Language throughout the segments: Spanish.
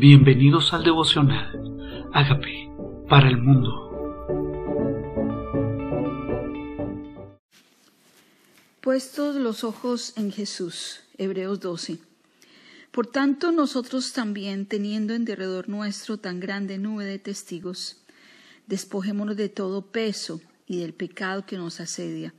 Bienvenidos al devocional. Hágame para el mundo. Puestos los ojos en Jesús. Hebreos 12. Por tanto, nosotros también, teniendo en derredor nuestro tan grande nube de testigos, despojémonos de todo peso y del pecado que nos asedia,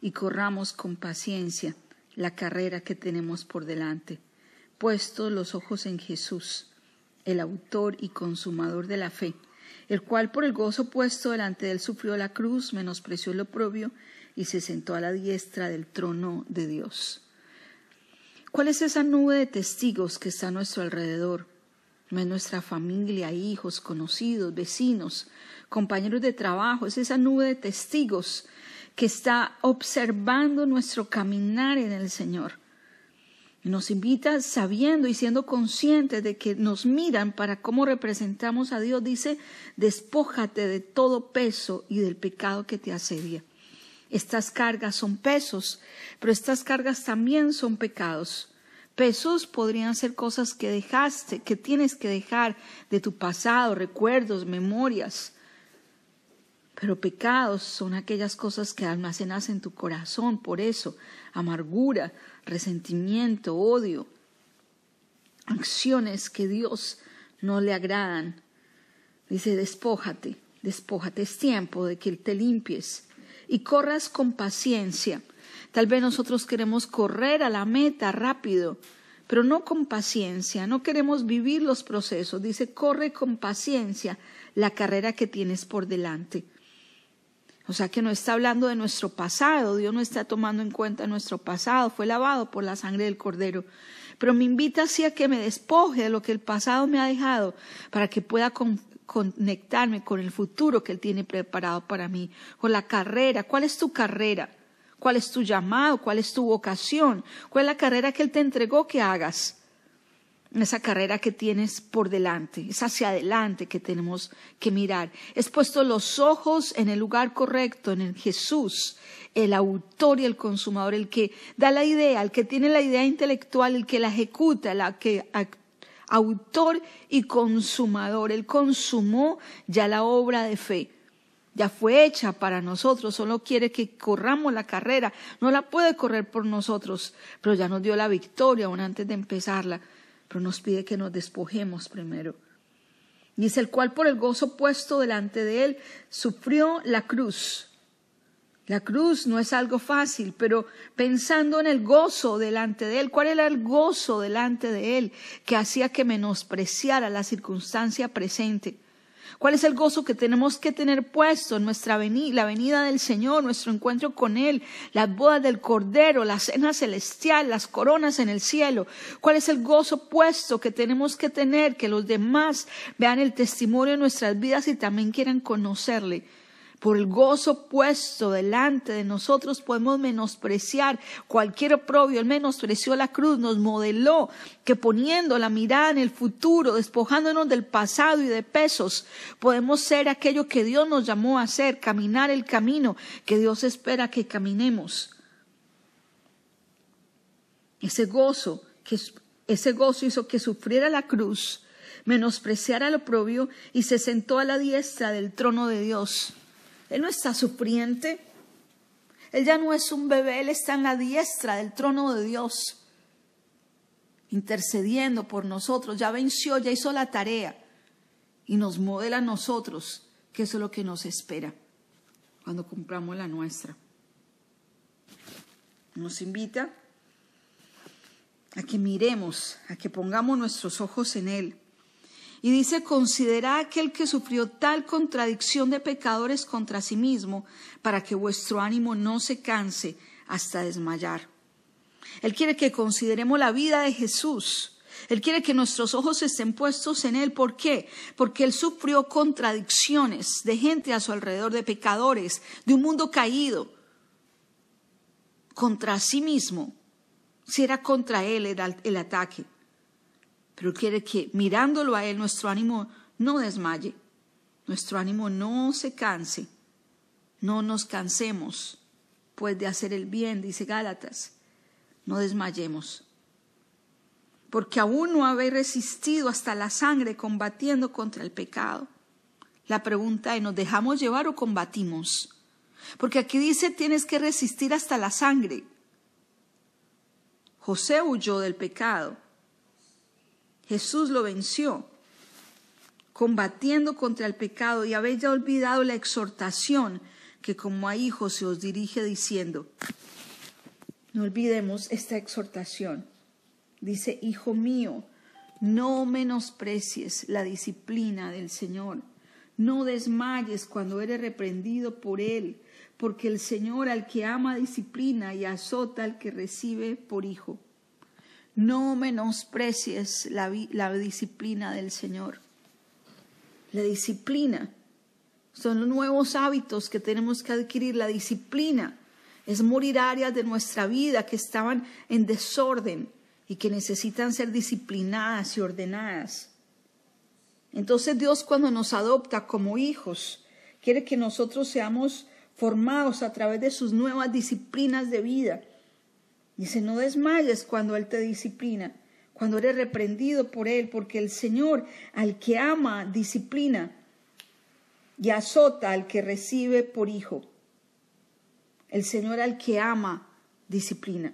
y corramos con paciencia la carrera que tenemos por delante, puestos los ojos en Jesús el autor y consumador de la fe, el cual por el gozo puesto delante de él sufrió la cruz, menospreció el oprobio y se sentó a la diestra del trono de Dios. ¿Cuál es esa nube de testigos que está a nuestro alrededor? No es nuestra familia, hijos, conocidos, vecinos, compañeros de trabajo, es esa nube de testigos que está observando nuestro caminar en el Señor nos invita sabiendo y siendo conscientes de que nos miran para cómo representamos a Dios. Dice, despójate de todo peso y del pecado que te asedia. Estas cargas son pesos, pero estas cargas también son pecados. Pesos podrían ser cosas que dejaste, que tienes que dejar de tu pasado, recuerdos, memorias. Pero pecados son aquellas cosas que almacenas en tu corazón, por eso, amargura, resentimiento, odio, acciones que Dios no le agradan. Dice, despójate, despójate, es tiempo de que te limpies y corras con paciencia. Tal vez nosotros queremos correr a la meta rápido, pero no con paciencia, no queremos vivir los procesos. Dice, corre con paciencia la carrera que tienes por delante. O sea que no está hablando de nuestro pasado, Dios no está tomando en cuenta nuestro pasado, fue lavado por la sangre del Cordero. Pero me invita así a que me despoje de lo que el pasado me ha dejado para que pueda conectarme con el futuro que Él tiene preparado para mí, con la carrera. ¿Cuál es tu carrera? ¿Cuál es tu llamado? ¿Cuál es tu vocación? ¿Cuál es la carrera que Él te entregó que hagas? Esa carrera que tienes por delante, es hacia adelante que tenemos que mirar. Es puesto los ojos en el lugar correcto, en el Jesús, el autor y el consumador, el que da la idea, el que tiene la idea intelectual, el que la ejecuta, el que autor y consumador. Él consumó ya la obra de fe. Ya fue hecha para nosotros, solo quiere que corramos la carrera. No la puede correr por nosotros, pero ya nos dio la victoria aún antes de empezarla pero nos pide que nos despojemos primero. Dice el cual por el gozo puesto delante de él sufrió la cruz. La cruz no es algo fácil, pero pensando en el gozo delante de él, ¿cuál era el gozo delante de él que hacía que menospreciara la circunstancia presente? ¿Cuál es el gozo que tenemos que tener puesto en nuestra venida, la venida del Señor, nuestro encuentro con Él, las bodas del Cordero, la cena celestial, las coronas en el cielo? ¿Cuál es el gozo puesto que tenemos que tener, que los demás vean el testimonio de nuestras vidas y también quieran conocerle? Por el gozo puesto delante de nosotros podemos menospreciar cualquier oprobio. Él menospreció la cruz, nos modeló que poniendo la mirada en el futuro, despojándonos del pasado y de pesos, podemos ser aquello que Dios nos llamó a ser, caminar el camino que Dios espera que caminemos. Ese gozo, ese gozo hizo que sufriera la cruz, menospreciara el oprobio y se sentó a la diestra del trono de Dios. Él no está sufriente. Él ya no es un bebé, Él está en la diestra del trono de Dios, intercediendo por nosotros. Ya venció, ya hizo la tarea y nos modela a nosotros, que eso es lo que nos espera cuando cumplamos la nuestra. Nos invita a que miremos, a que pongamos nuestros ojos en Él y dice, considera aquel que sufrió tal contradicción de pecadores contra sí mismo, para que vuestro ánimo no se canse hasta desmayar. Él quiere que consideremos la vida de Jesús. Él quiere que nuestros ojos estén puestos en Él. ¿Por qué? Porque Él sufrió contradicciones de gente a su alrededor, de pecadores, de un mundo caído, contra sí mismo. Si era contra Él el ataque pero quiere que mirándolo a Él nuestro ánimo no desmaye, nuestro ánimo no se canse, no nos cansemos pues de hacer el bien, dice Gálatas, no desmayemos. porque aún no habéis resistido hasta la sangre combatiendo contra el pecado. La pregunta es, ¿nos dejamos llevar o combatimos? Porque aquí dice, tienes que resistir hasta la sangre. José huyó del pecado. Jesús lo venció, combatiendo contra el pecado y habéis ya olvidado la exhortación que como a hijos se os dirige diciendo, no olvidemos esta exhortación. Dice, Hijo mío, no menosprecies la disciplina del Señor. No desmayes cuando eres reprendido por Él, porque el Señor al que ama disciplina y azota al que recibe por hijo. No menosprecies la, la disciplina del Señor. La disciplina son los nuevos hábitos que tenemos que adquirir. La disciplina es morir áreas de nuestra vida que estaban en desorden y que necesitan ser disciplinadas y ordenadas. Entonces Dios cuando nos adopta como hijos, quiere que nosotros seamos formados a través de sus nuevas disciplinas de vida. Dice, no desmayes cuando Él te disciplina, cuando eres reprendido por Él, porque el Señor al que ama disciplina y azota al que recibe por hijo. El Señor al que ama disciplina.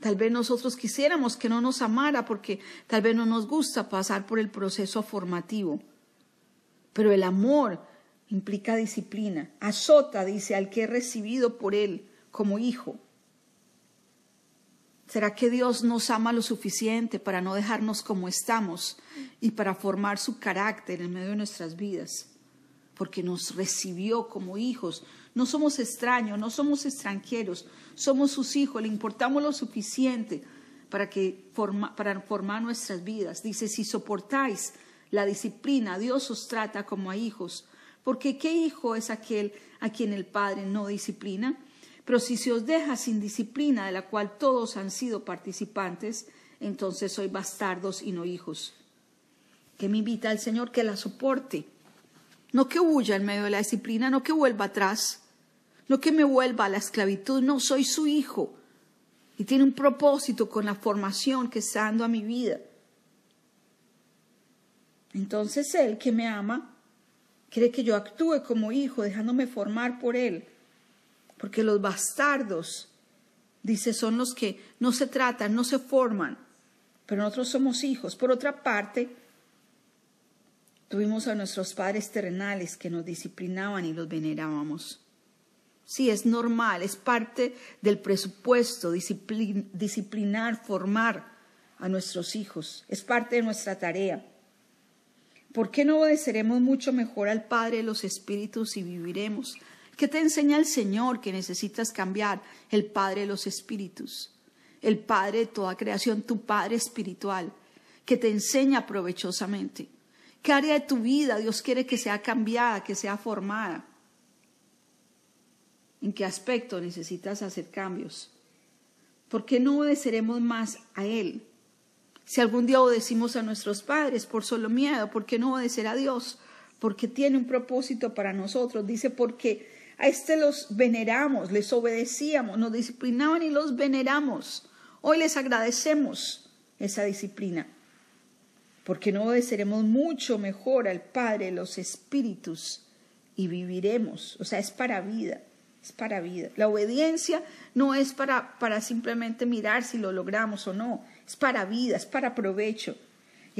Tal vez nosotros quisiéramos que no nos amara porque tal vez no nos gusta pasar por el proceso formativo. Pero el amor implica disciplina. Azota, dice, al que he recibido por él como hijo. ¿Será que Dios nos ama lo suficiente para no dejarnos como estamos y para formar su carácter en medio de nuestras vidas? Porque nos recibió como hijos, no somos extraños, no somos extranjeros, somos sus hijos, le importamos lo suficiente para, que para formar nuestras vidas. Dice, si soportáis la disciplina, Dios os trata como a hijos. Porque ¿qué hijo es aquel a quien el Padre no disciplina? Pero si se os deja sin disciplina, de la cual todos han sido participantes, entonces sois bastardos y no hijos. Que me invita al Señor que la soporte no que huya en medio de la disciplina, no que vuelva atrás, no que me vuelva a la esclavitud, no, soy su hijo. Y tiene un propósito con la formación que está dando a mi vida. Entonces Él que me ama, quiere que yo actúe como hijo, dejándome formar por Él. Porque los bastardos, dice, son los que no se tratan, no se forman, pero nosotros somos hijos. Por otra parte, Tuvimos a nuestros padres terrenales que nos disciplinaban y los venerábamos. Sí, es normal, es parte del presupuesto disciplinar, formar a nuestros hijos, es parte de nuestra tarea. ¿Por qué no obedeceremos mucho mejor al Padre de los Espíritus y viviremos? ¿Qué te enseña el Señor que necesitas cambiar? El Padre de los Espíritus, el Padre de toda creación, tu Padre espiritual, que te enseña provechosamente. ¿Qué área de tu vida Dios quiere que sea cambiada, que sea formada? ¿En qué aspecto necesitas hacer cambios? ¿Por qué no obedeceremos más a Él? Si algún día obedecimos a nuestros padres por solo miedo, ¿por qué no obedecer a Dios? Porque tiene un propósito para nosotros. Dice, porque a este los veneramos, les obedecíamos, nos disciplinaban y los veneramos. Hoy les agradecemos esa disciplina porque no obedeceremos mucho mejor al Padre los espíritus y viviremos. O sea, es para vida, es para vida. La obediencia no es para, para simplemente mirar si lo logramos o no, es para vida, es para provecho.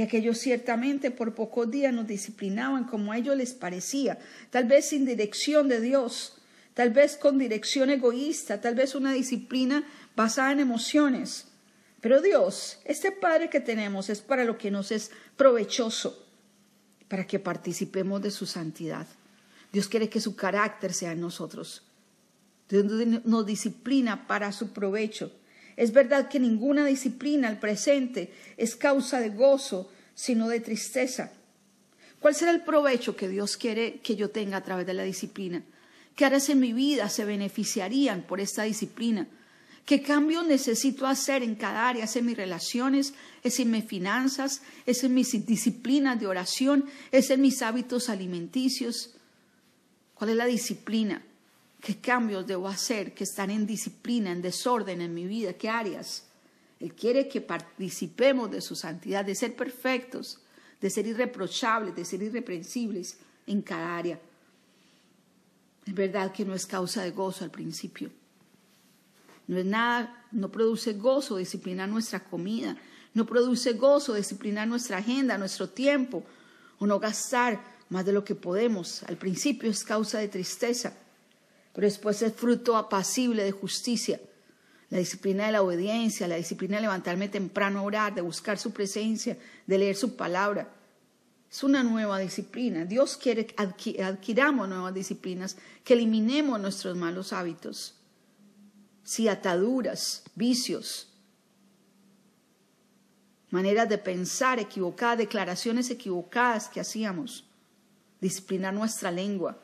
Y aquellos ciertamente por pocos días nos disciplinaban como a ellos les parecía, tal vez sin dirección de Dios, tal vez con dirección egoísta, tal vez una disciplina basada en emociones. Pero Dios, este Padre que tenemos es para lo que nos es provechoso, para que participemos de su santidad. Dios quiere que su carácter sea en nosotros. Dios nos disciplina para su provecho. Es verdad que ninguna disciplina al presente es causa de gozo, sino de tristeza. ¿Cuál será el provecho que Dios quiere que yo tenga a través de la disciplina? ¿Qué áreas en mi vida se beneficiarían por esta disciplina? ¿Qué cambio necesito hacer en cada área? ¿Es en mis relaciones? ¿Es en mis finanzas? ¿Es en mis disciplinas de oración? ¿Es en mis hábitos alimenticios? ¿Cuál es la disciplina? ¿Qué cambios debo hacer que están en disciplina, en desorden en mi vida? ¿Qué áreas? Él quiere que participemos de su santidad, de ser perfectos, de ser irreprochables, de ser irreprensibles en cada área. Es verdad que no es causa de gozo al principio. No es nada, no produce gozo disciplinar nuestra comida, no produce gozo disciplinar nuestra agenda, nuestro tiempo, o no gastar más de lo que podemos. Al principio es causa de tristeza, pero después es fruto apacible de justicia. La disciplina de la obediencia, la disciplina de levantarme temprano a orar, de buscar su presencia, de leer su palabra. Es una nueva disciplina. Dios quiere que adquiramos nuevas disciplinas, que eliminemos nuestros malos hábitos. Si ataduras, vicios, maneras de pensar equivocadas, declaraciones equivocadas que hacíamos, disciplinar nuestra lengua,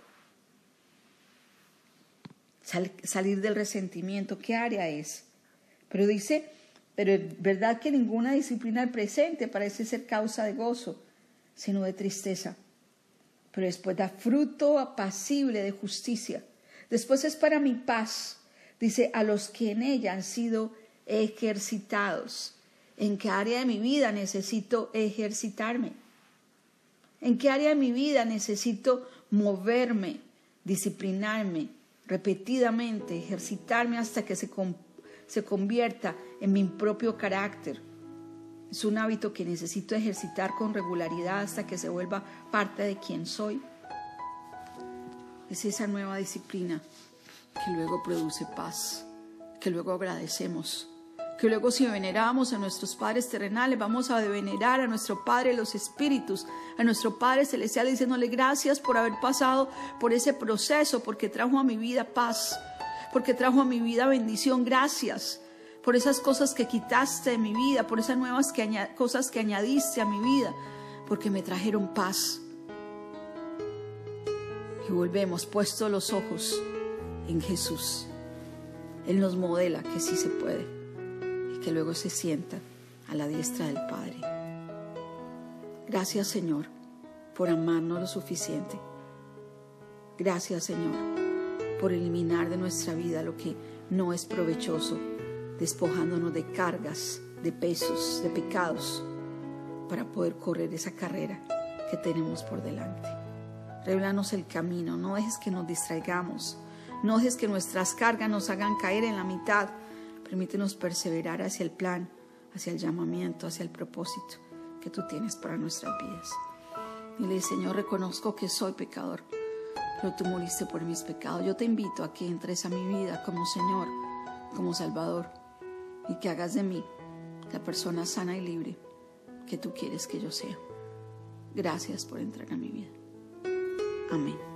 salir del resentimiento, ¿qué área es? Pero dice, pero es verdad que ninguna disciplina presente parece ser causa de gozo, sino de tristeza. Pero después da fruto apacible de justicia. Después es para mi paz, dice, a los que en ella han sido ejercitados. ¿En qué área de mi vida necesito ejercitarme? ¿En qué área de mi vida necesito moverme, disciplinarme repetidamente, ejercitarme hasta que se, se convierta en mi propio carácter? Es un hábito que necesito ejercitar con regularidad hasta que se vuelva parte de quien soy. Es esa nueva disciplina que luego produce paz, que luego agradecemos que luego si veneramos a nuestros padres terrenales, vamos a venerar a nuestro Padre los Espíritus, a nuestro Padre Celestial, diciéndole gracias por haber pasado por ese proceso, porque trajo a mi vida paz, porque trajo a mi vida bendición, gracias por esas cosas que quitaste de mi vida, por esas nuevas cosas que añadiste a mi vida, porque me trajeron paz. Y volvemos puesto los ojos en Jesús. Él nos modela que sí se puede que luego se sienta a la diestra del Padre. Gracias Señor por amarnos lo suficiente. Gracias Señor por eliminar de nuestra vida lo que no es provechoso, despojándonos de cargas, de pesos, de pecados, para poder correr esa carrera que tenemos por delante. Revelanos el camino, no dejes que nos distraigamos, no dejes que nuestras cargas nos hagan caer en la mitad Permítenos perseverar hacia el plan, hacia el llamamiento, hacia el propósito que tú tienes para nuestras vidas. Dile, Señor, reconozco que soy pecador, pero tú moriste por mis pecados. Yo te invito a que entres a mi vida como Señor, como Salvador, y que hagas de mí la persona sana y libre que tú quieres que yo sea. Gracias por entrar a mi vida. Amén.